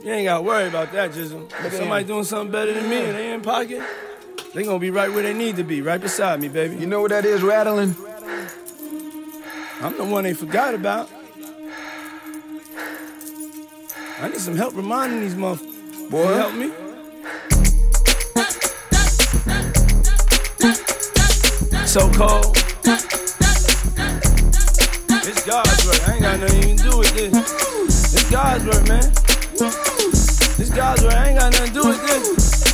You ain't got to worry about that, Jizzle. If somebody doing something better than me and they in pocket, they gonna be right where they need to be, right beside me, baby. You know what that is, rattling? I'm the one they forgot about. I need some help reminding these motherfuckers. Boy, you help me. So cold. It's God's work. I ain't got nothing to do with this. It's God's work, man. These guys, I ain't got nothing to do with this.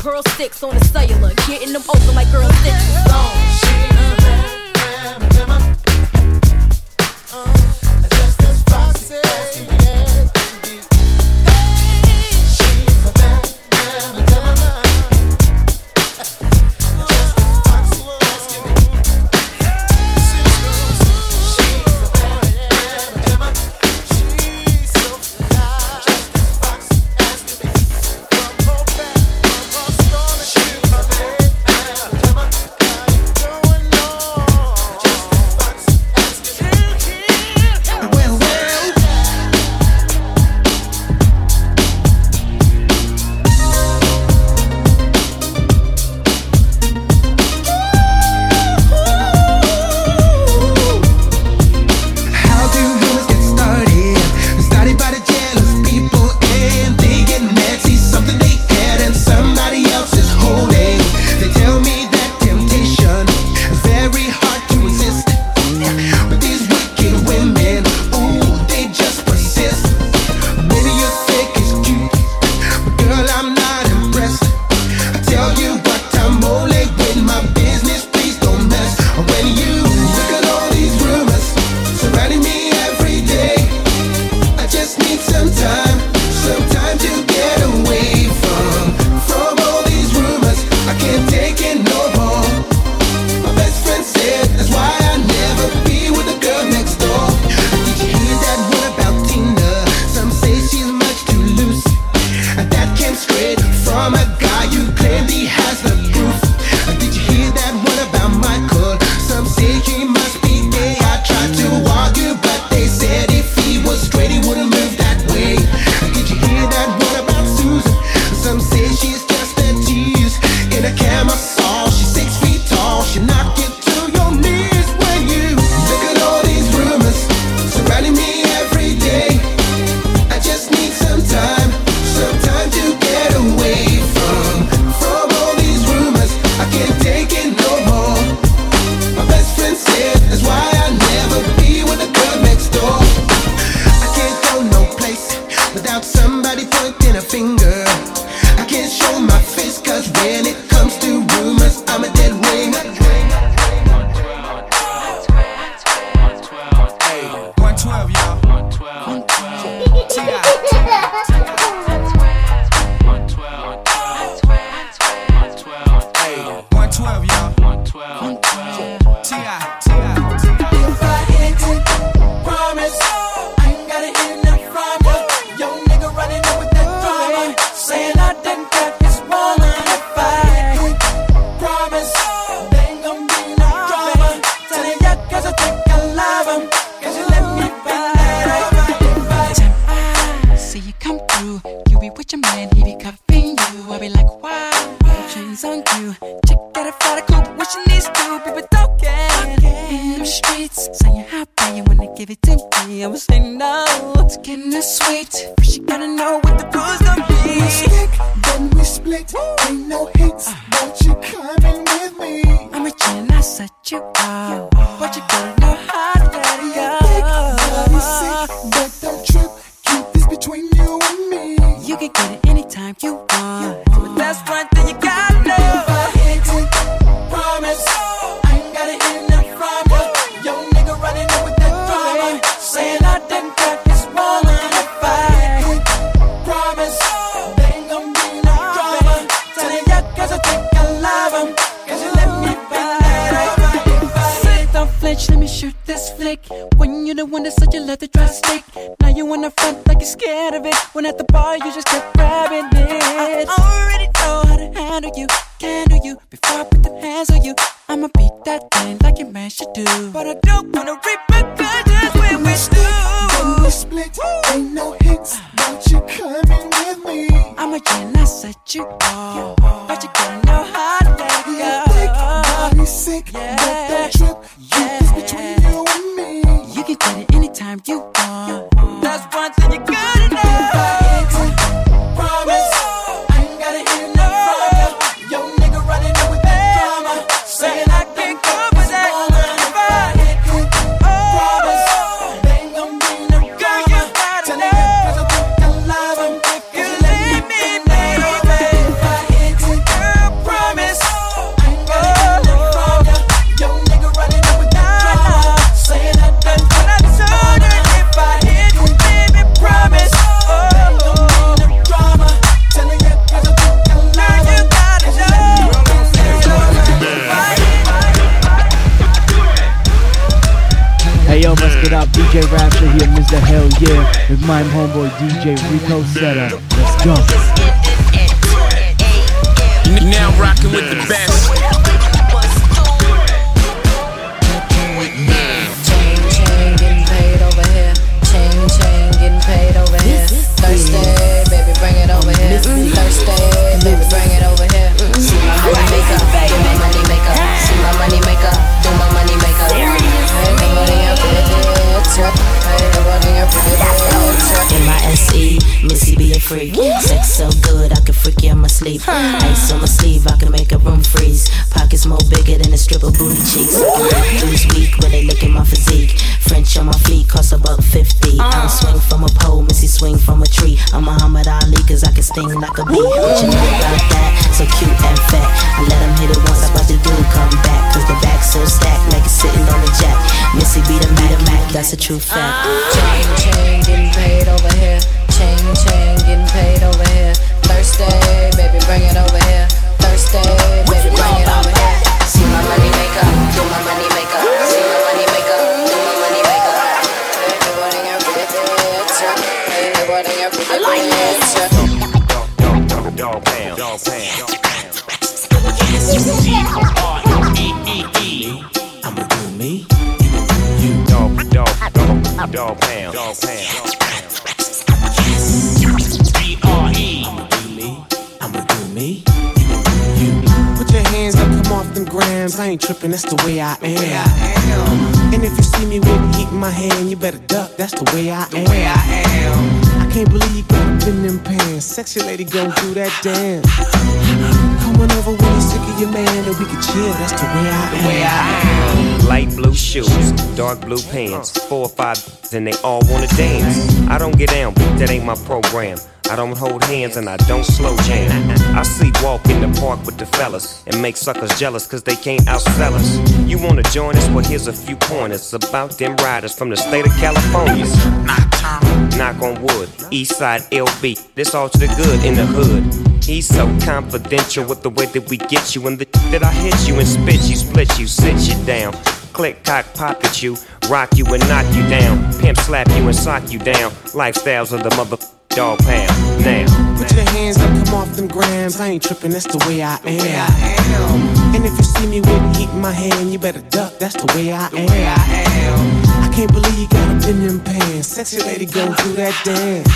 Pearl sticks on the cellular, getting them open like girl six. Zone. Uh. 12, y'all. Said DJ Rapture here, Mr. Hell Yeah, with my homeboy DJ Rico Zeta. Let's go. Now rocking with the best. M-I-S-E, Missy a freak. Sex so good, I can freak you in my sleep. Ice on my sleeve, I can make a room freeze. Pockets more bigger than a stripper booty cheeks. Dudes weak when they look at my physique. French on my feet cost about 50. I don't swing from a pole, Missy swing from a tree. I'm Muhammad Ali, cause I can sting like a bee. What you know about that? So cute and fat. I let him hit it once, I about to do come back. Cause the back so stacked, like it's sitting on a jack. Missy be the Mac, that's a true fact. Chain, chain, getting paid over here. Chain, chain, getting paid over here. Thursday, baby, bring it over here. Thursday, baby, bring it over here. See my money maker, do my money maker. See my money maker, do my money maker. Hey, nobody got with it. Hey, nobody got with it. I like Dog pound. Dog pound. I'ma do me. Dog, dog, dog, dog pound. Dog pound. Off grams. I ain't tripping, that's the way I am. And if you see me with heat in my hand, you better duck, that's the way I am. I can't believe you got up in them pants. Sexy lady gon' do that dance. Come on over when you're sick of your man, and we can chill, that's the way I am. Light blue shoes, dark blue pants, four or five, and they all wanna dance. I don't get down, but that ain't my program. I don't hold hands and I don't slow jam. I sleepwalk in the park with the fellas and make suckers jealous cause they can't outsell us. You wanna join us? Well, here's a few pointers about them riders from the state of California. Knock on wood, east side LB, this all to the good in the hood. He's so confidential with the way that we get you and the that I hit you and spit you, split you, sit you down. Click, cock, pocket you, rock you and knock you down. Pimp slap you and sock you down. Lifestyles of the mother dog pound. Now, Put your hands up, come off them grams. I ain't tripping, that's the way I am. And if you see me with heat in my hand, you better duck, that's the way I am. I can't believe you got up in them pants. Sexy lady gon' do that dance.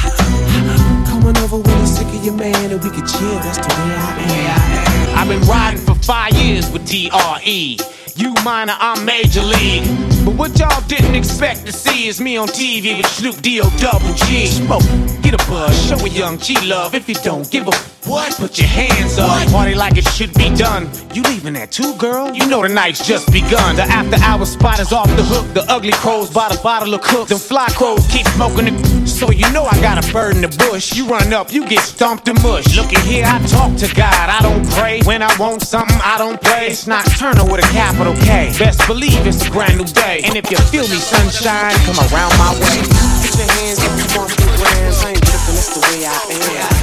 Come on over when you're sick of your man, and we can chill, that's the way I am. I've been riding for five years with DRE. You minor, I'm major league. But what y'all didn't expect to see is me on TV with Snoop D.O. Double G. Smoke, get a buzz, show a young G love. If you don't give a what, put your hands up. What? Party like it should be done. You leaving that too, girl? You know the night's just begun. The after hour spot is off the hook. The ugly crows by the bottle of cook. Them fly crows keep smoking the so you know I got a bird in the bush. You run up, you get stomped and mush. Look at here, I talk to God, I don't pray. When I want something, I don't play. It's nocturnal with a capital K. Best believe it's a brand new day. And if you feel me, sunshine, come around my way. Put your hands up, you want big ones. I ain't tripping, that's the way I am.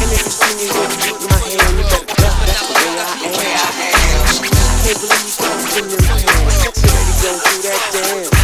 And if you see me with my hand, you better duck, that's the way I am. I can't believe you're in your hand. Sexy lady, go do that dance.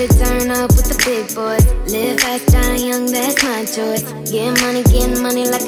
to turn up with the big boys. Live fast, die young, that's my choice. Get money, get money like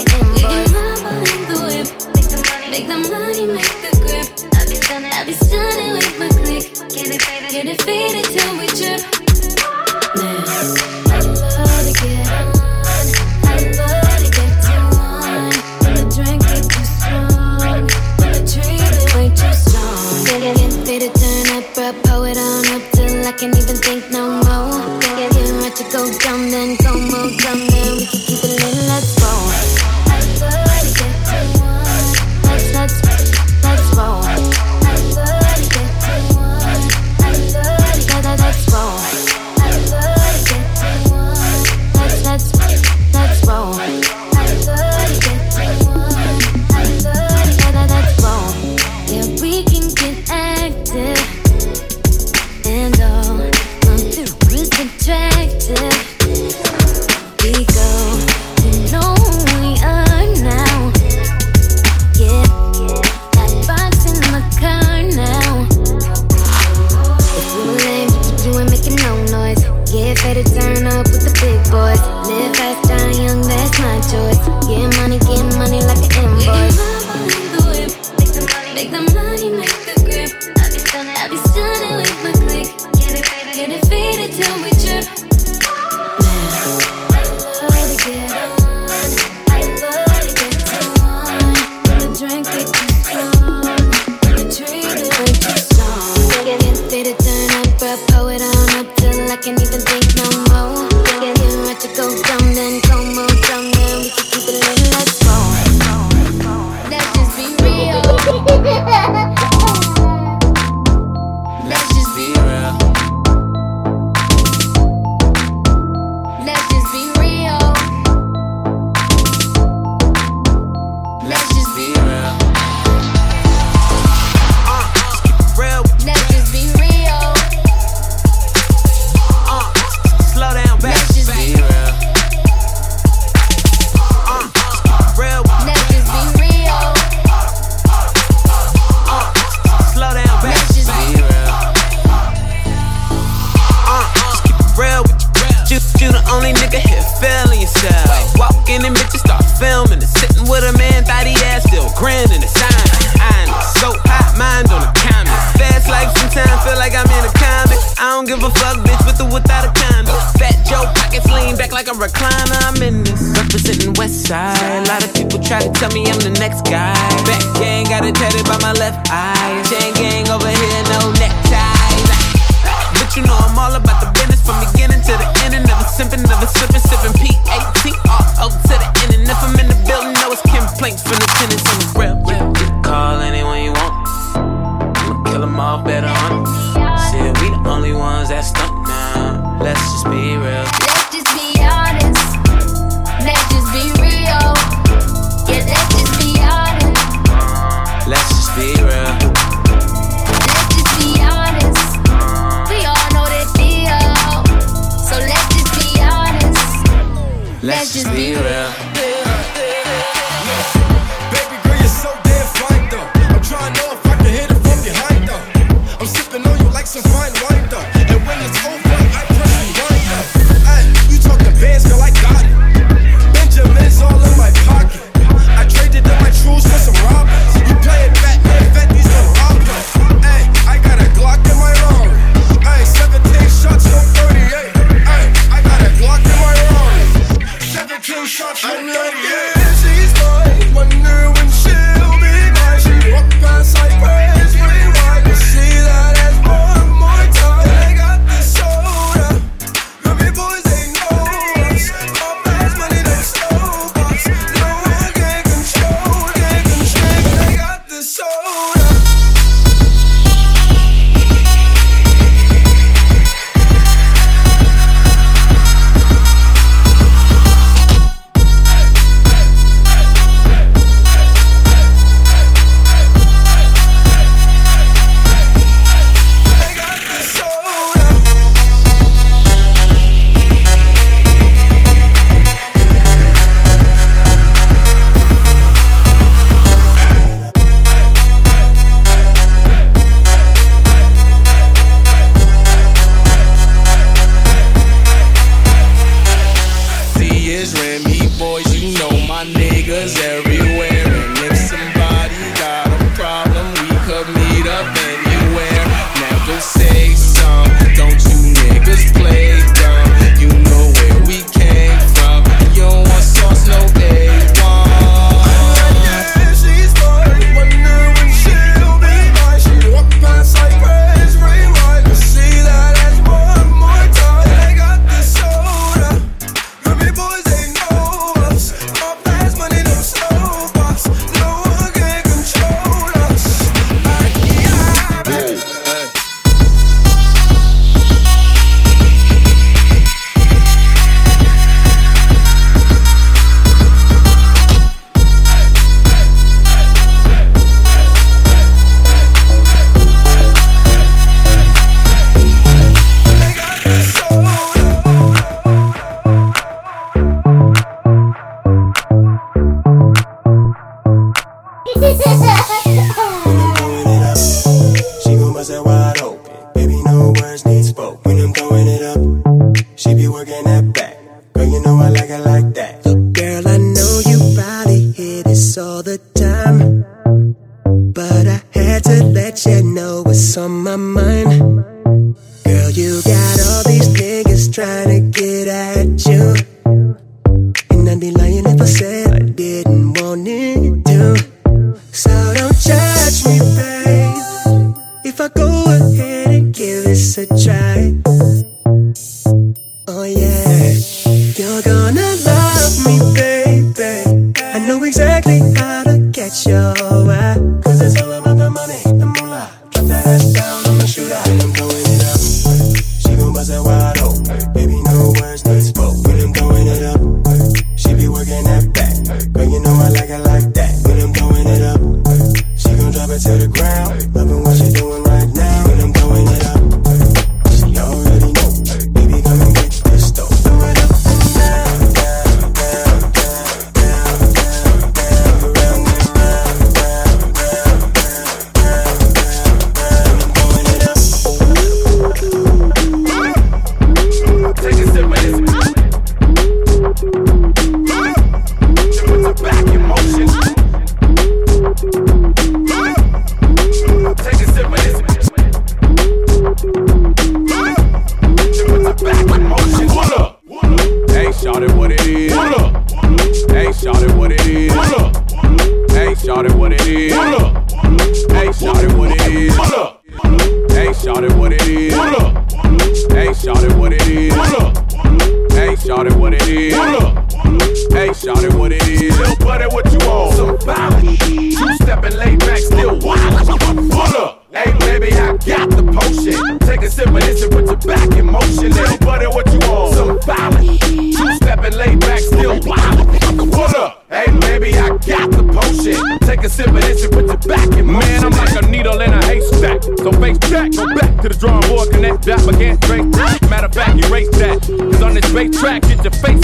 attracted to face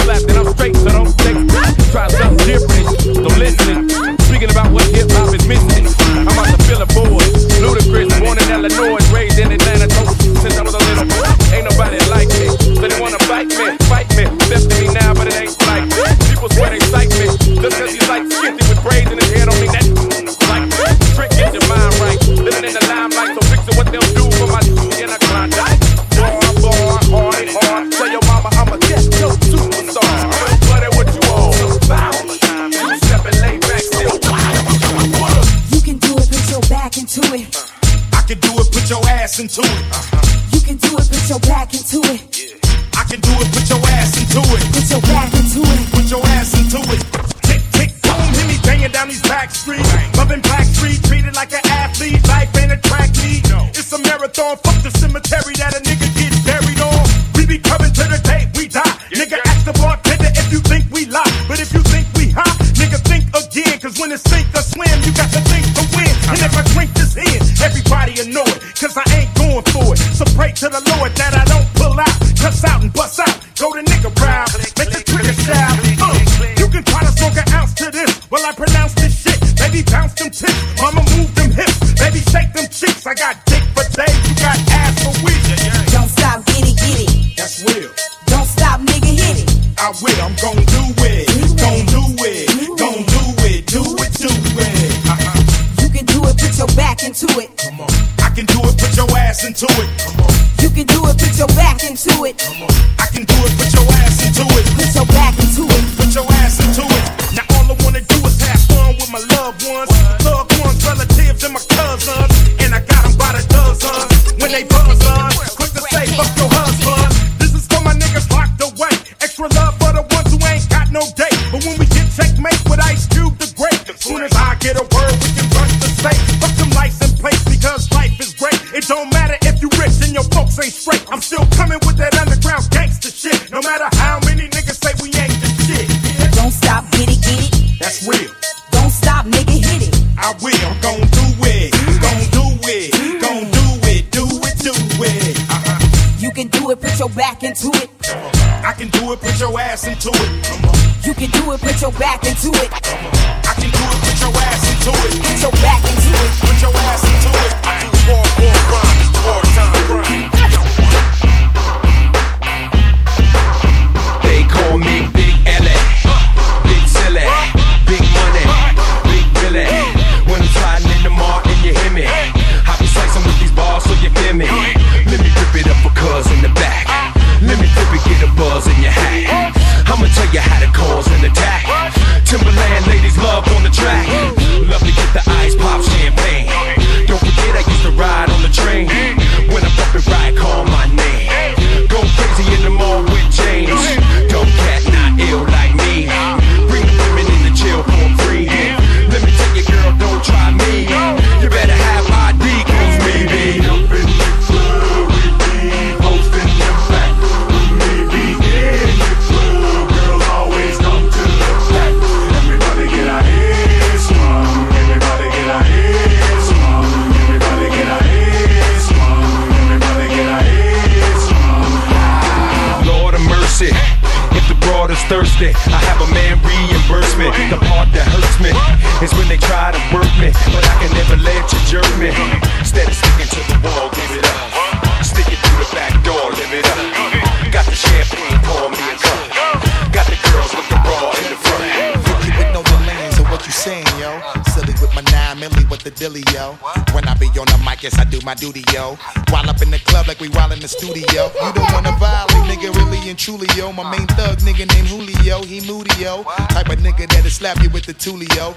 duty, yo. While up in the club like we while in the studio. You don't wanna violate, nigga, really and truly, yo. My main thug nigga named Julio, he moody, yo. Type of nigga that'll slap you with the tulio.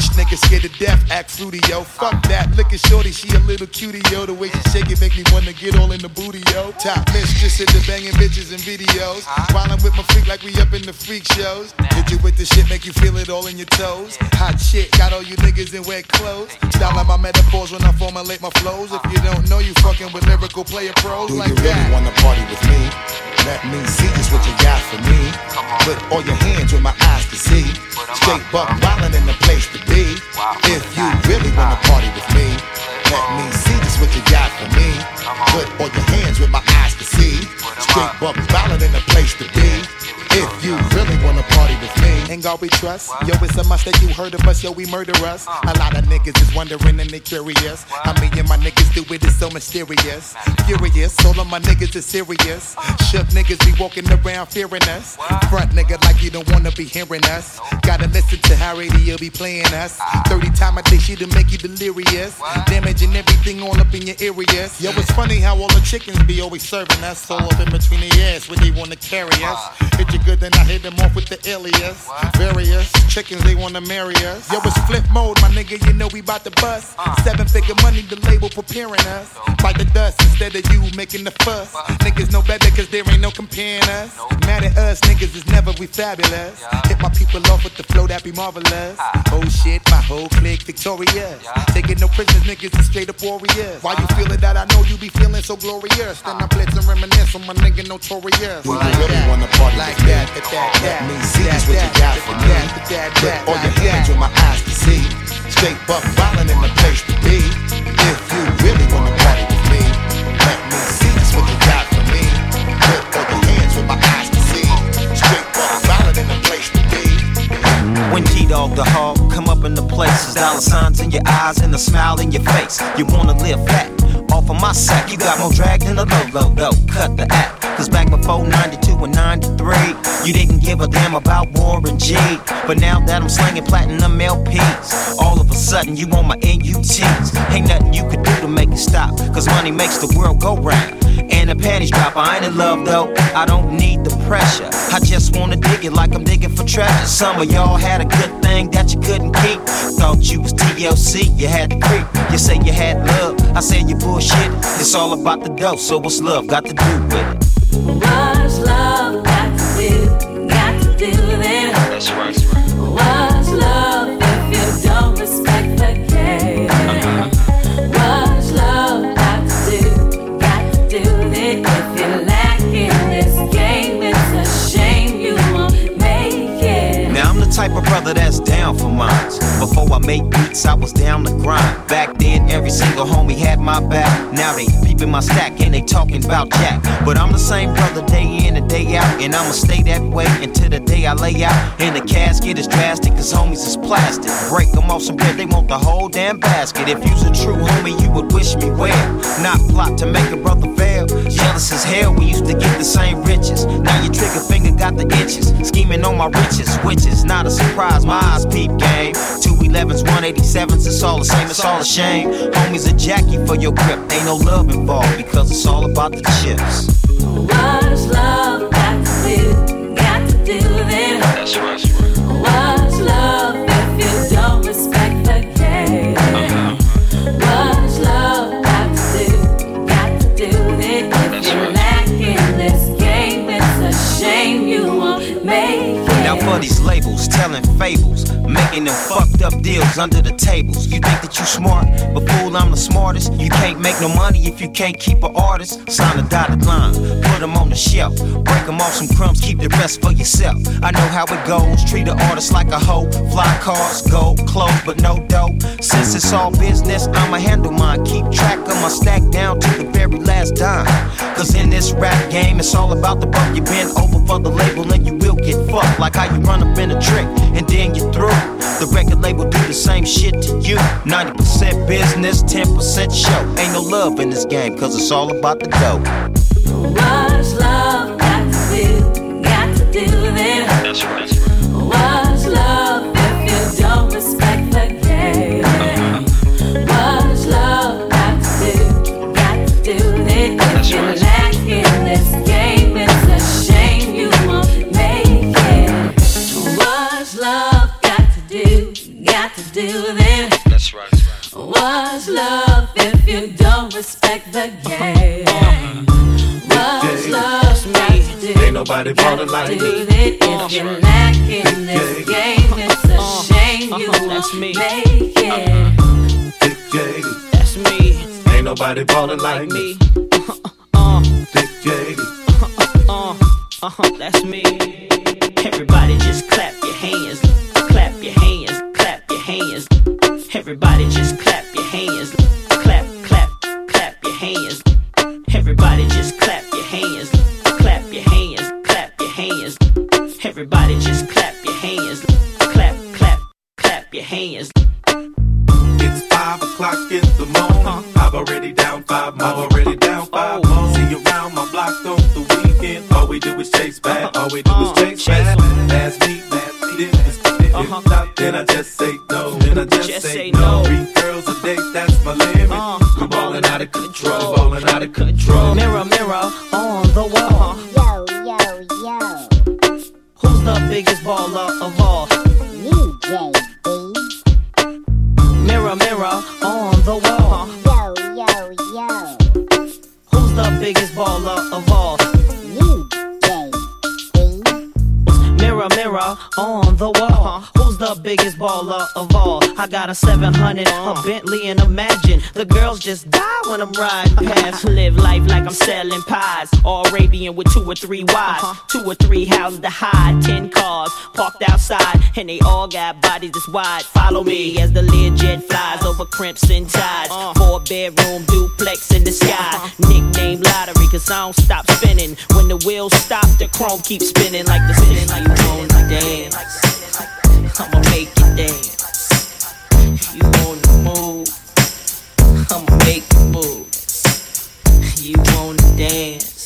Bitch, nigga scared to death, act fruity, yo. Fuck that, look at shorty, she a little cutie, yo. The way she shake it make me wanna get all in the booty, yo. Top mistress at the banging bitches and videos. Wildin' with my freak like we up in the freak shows. Hit you with the shit, make you feel it all in your toes. Hot shit, got all you niggas in wet clothes. Style out my metaphors when I formulate my flows. If you don't know, you fucking with lyrical player pros Do like you really that. wanna party with me? Let me see just what you got for me. Put all your hands where my eyes can see. Straight buck wildin' in the place to be. If you really wanna party with me, let me see just what you got for me. Put all your hands where my eyes see. Straight buck wildin' in the place to be. If you really wanna party with me, Ain't God we trust. Yo, it's a must that you heard of us. Yo, we murder us. A lot of niggas is wondering and they curious. How me and my niggas do it is so mysterious. Furious, all of my niggas is serious. Shook niggas be walking around fearing us. Front nigga like you don't wanna be hearing us. Gotta listen to how radio be playing us. 30 time a day she'll make you delirious. Damaging everything all up in your areas. Yo, it's funny how all the chickens be always serving us. All up in between the ass when they wanna carry us. Hit you good, then I hit them off with the alias. Various chickens, they wanna marry us. Yo, it's flip mode, my nigga, you know we bout to bust. Seven figure money, the label preparing us. Bite the dust instead of you making the fuss. Niggas know better cause there ain't no comparing us. Mad at us, niggas is never we fabulous. Hit my people off with the flow that be marvelous. Oh shit, my whole clique victorious. Taking no prisoners, niggas is straight up warriors. Why you feeling that? I know you be feeling so glorious. Then I blitz and reminisce on my nigga notorious. do you really wanna party Like with me? that, that, that, Let that, me see that, just what you got for that, me. that, that, Put that, all your hands that. where my eyes can see. Straight buck wildin' in the place to be. If you really wanna party with me, let me see just what you got for me. Put all your hands where my eyes can see. Straight buck wildin' in the place to be. When G Dog the hog come up in the places, dollar signs in your eyes and a smile in your face. You wanna live fat off of my sack. You got more drag than a low, low, low. Cut the act. Cause back before 92 and 93, you didn't give a damn about Warren G. But now that I'm slanging platinum LPs, all of a sudden you on my NUTs. Ain't nothing you could do to make it stop. Cause money makes the world go round. And the panties drop. I ain't in love though. I don't need the pressure. I just wanna dig it like I'm digging for treasure. Some of y'all had a good thing that you couldn't keep. Thought you was TLC, you had to creep. You say you had love, I say you bullshit. It's all about the dough, so what's love got to do with it? What's love got to do? Got to do then. That's right, that's right. What's love if you don't respect the game? What's love got to do? Got to do then. If you're lacking this game, it's a shame you won't make it. Now I'm the type of brother that's down for mines. Before I make beats, I was down the grind. Back then, every single homie had my back. Now they peeping my stack and they talking about Jack. But I'm the same brother day in and day out. And I'ma stay that way until the day I lay out. And the casket is drastic, cause homies is plastic. Break them off some bread, they want the whole damn basket. If you's a true homie, you would wish me well. Not plot to make a brother fail. Jealous as hell, we used to get the same riches. Now your trigger finger got the itches. Scheming on my riches, which is not a surprise. My eyes peep game. 211s, 187s, it's all the same, it's all a shame. Homies a Jackie for your grip. Ain't no love involved because it's all about the chips. What's love got to do? Got to do then. That's right, that's right. What's telling fables, making them fucked up deals under the tables. You think that you smart, but fool, I'm the smartest. You can't make no money if you can't keep an artist. Sign a dotted line, put them on the shelf, break them off some crumbs, keep the rest for yourself. I know how it goes, treat an artist like a hoe. Fly cars, gold, clothes, but no dough. Since it's all business, I'ma handle mine. Keep track of my stack down to the very last dime. Cause in this rap game, it's all about the buck. You bend over for the label and you will get fucked. Like how you run up in a trick and then you through. The record label do the same shit to you. 90% business, 10% show. Ain't no love in this game, cause it's all about the dough. The game? What's love got to do? Ain't nobody ballin' like do me. that if you lack in this game. It's a uh-huh. shame you uh-huh. won't make it. Uh-huh. J. That's me. Ain't nobody ballin' like me. Dick J. Uh, uh-huh, that's me. Everybody just clap your hands, clap your hands, clap your hands. Arabian with two or three wives, uh-huh. two or three houses to hide, ten cars parked outside, and they all got bodies this wide. Follow me as the Learjet flies over crimson tides. Uh. Four bedroom duplex in the sky. Uh-huh. Nickname lottery, cause I don't stop spinning. When the wheels stop, the chrome keeps spinning like the spinning like you wanna dance. I'ma make you dance. You wanna move? I'ma make you move. You wanna dance?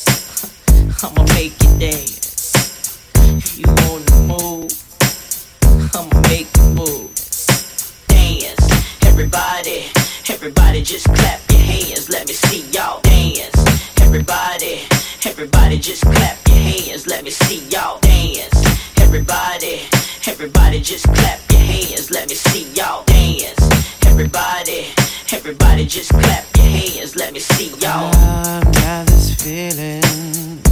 I'ma make you dance. You wanna move? I'ma make you move. Dance, everybody, everybody, just clap your hands. Let me see y'all dance. Everybody, everybody, just clap your hands. Let me see y'all dance. Everybody, everybody, just clap your hands. Let me see y'all dance. Everybody, everybody, just clap your hands. Let me see y'all. I've got this feeling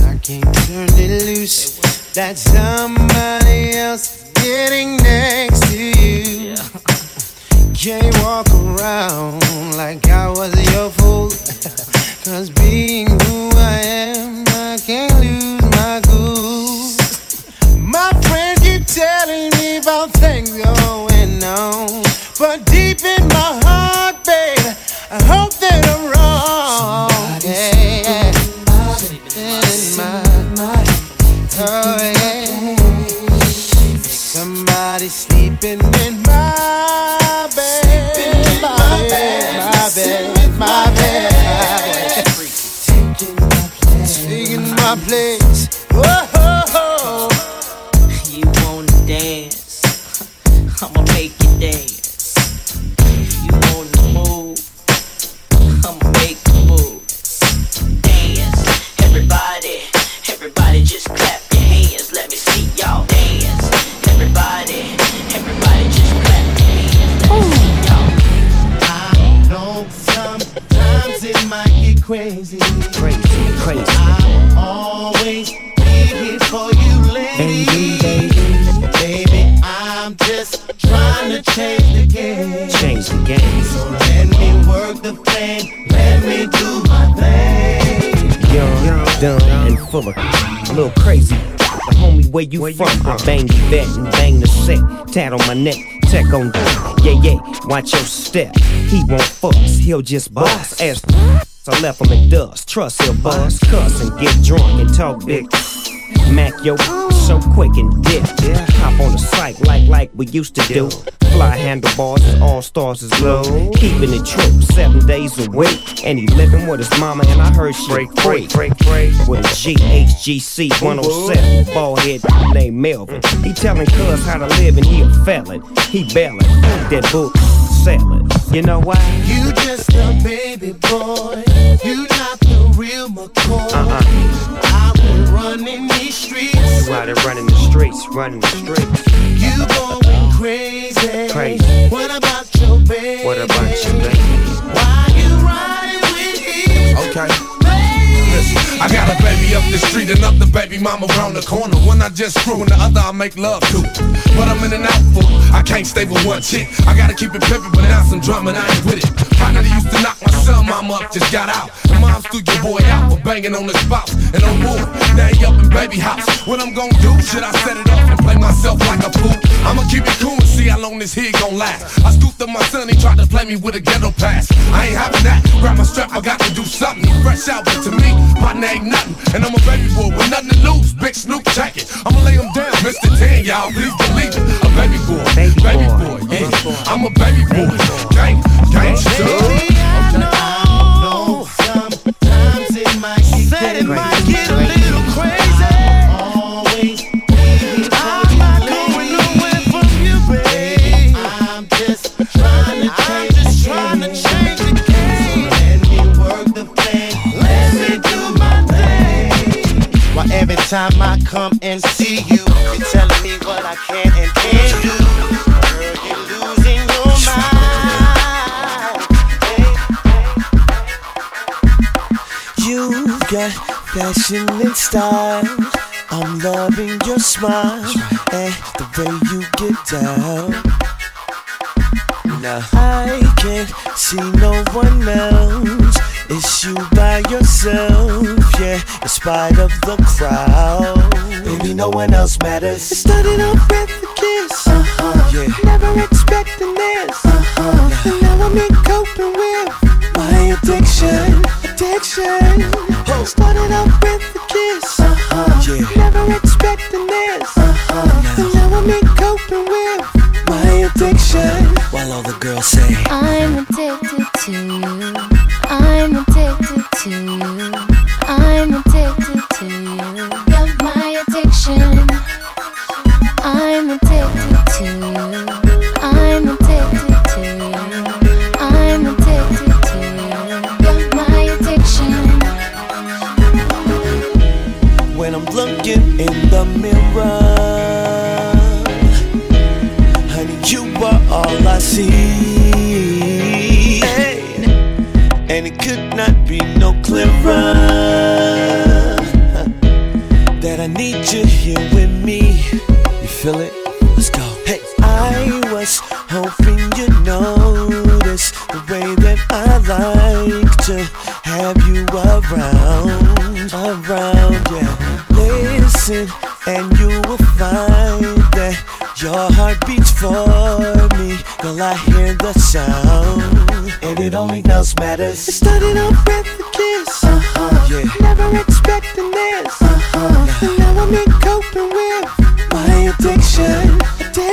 I can't turn it loose. That somebody else getting next to you. Can't walk around like I was your fool. Cause being who I am, I can't lose my cool. My friends keep telling me about things homie, where you from? I bang the vet and bang the set. Tat on my neck, tech on the. Yeah, yeah, watch your step. He won't fuss, he'll just bust. As I left him in dust. Trust he'll bust, cuss and get drunk and talk big. Mac yo so quick and dip. Yeah, hop on the site like like we used to do. Fly handlebars, all stars is low. Keeping it true, seven days a week. And he living with his mama, and I heard she break, free. break, break, break. With a GHGC 107, bald head named Melvin. He telling cuz how to live, and he a felon. He bailing, that book selling. You know why? You just a baby boy. You not the real McCoy. Uh-uh. I will run in these streets. You out there running the streets, running the streets. You going crazy. Crazy. What about your baby? What about you, baby? Why you riding with him? Okay. Listen, I got a baby up the street, another baby mama around the corner. One I just screw, and the other I make love to. But I'm in and out for, I can't stay with one chick. I gotta keep it pimpin', but now some drama, and I ain't with it. That used to knock my son, mama up, just got out. And mom's threw your boy out for banging on the spouse. And on board, now he up in baby house. What I'm gonna do? Should I set it off and play myself like a fool? I'ma keep it cool and see how long this here gon' last. I scooped up my son, he tried to play me with a ghetto pass. I ain't having that. Grab my strap, I got to do something. Fresh out, but to me, my name nothing. And I'm a baby boy with nothing to lose. Big Snoop jacket. I'ma lay him down, Mr. 10, y'all. Please believe it. A baby boy, baby, boy, yeah. I'm a baby boy. Come and see you, you're telling me what I can and can't do. Girl, you're losing your mind. You got fashion and style. I'm loving your smile and the way you get down. Now I can't see no one else. It's you by yourself, yeah. In spite of the crowd, baby, no one else matters. It started off with a kiss, uh-huh. yeah. Never expecting this, uh-huh. And now I'm in coping with my addiction, addiction. Started off with a kiss,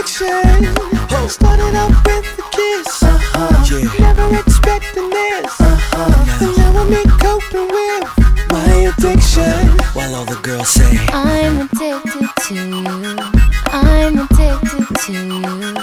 addiction. Started off with a kiss, uh-huh. yeah. Never expecting this, uh-huh. And now I'm coping with my addiction. While all the girls say, I'm addicted to you. I'm addicted to you.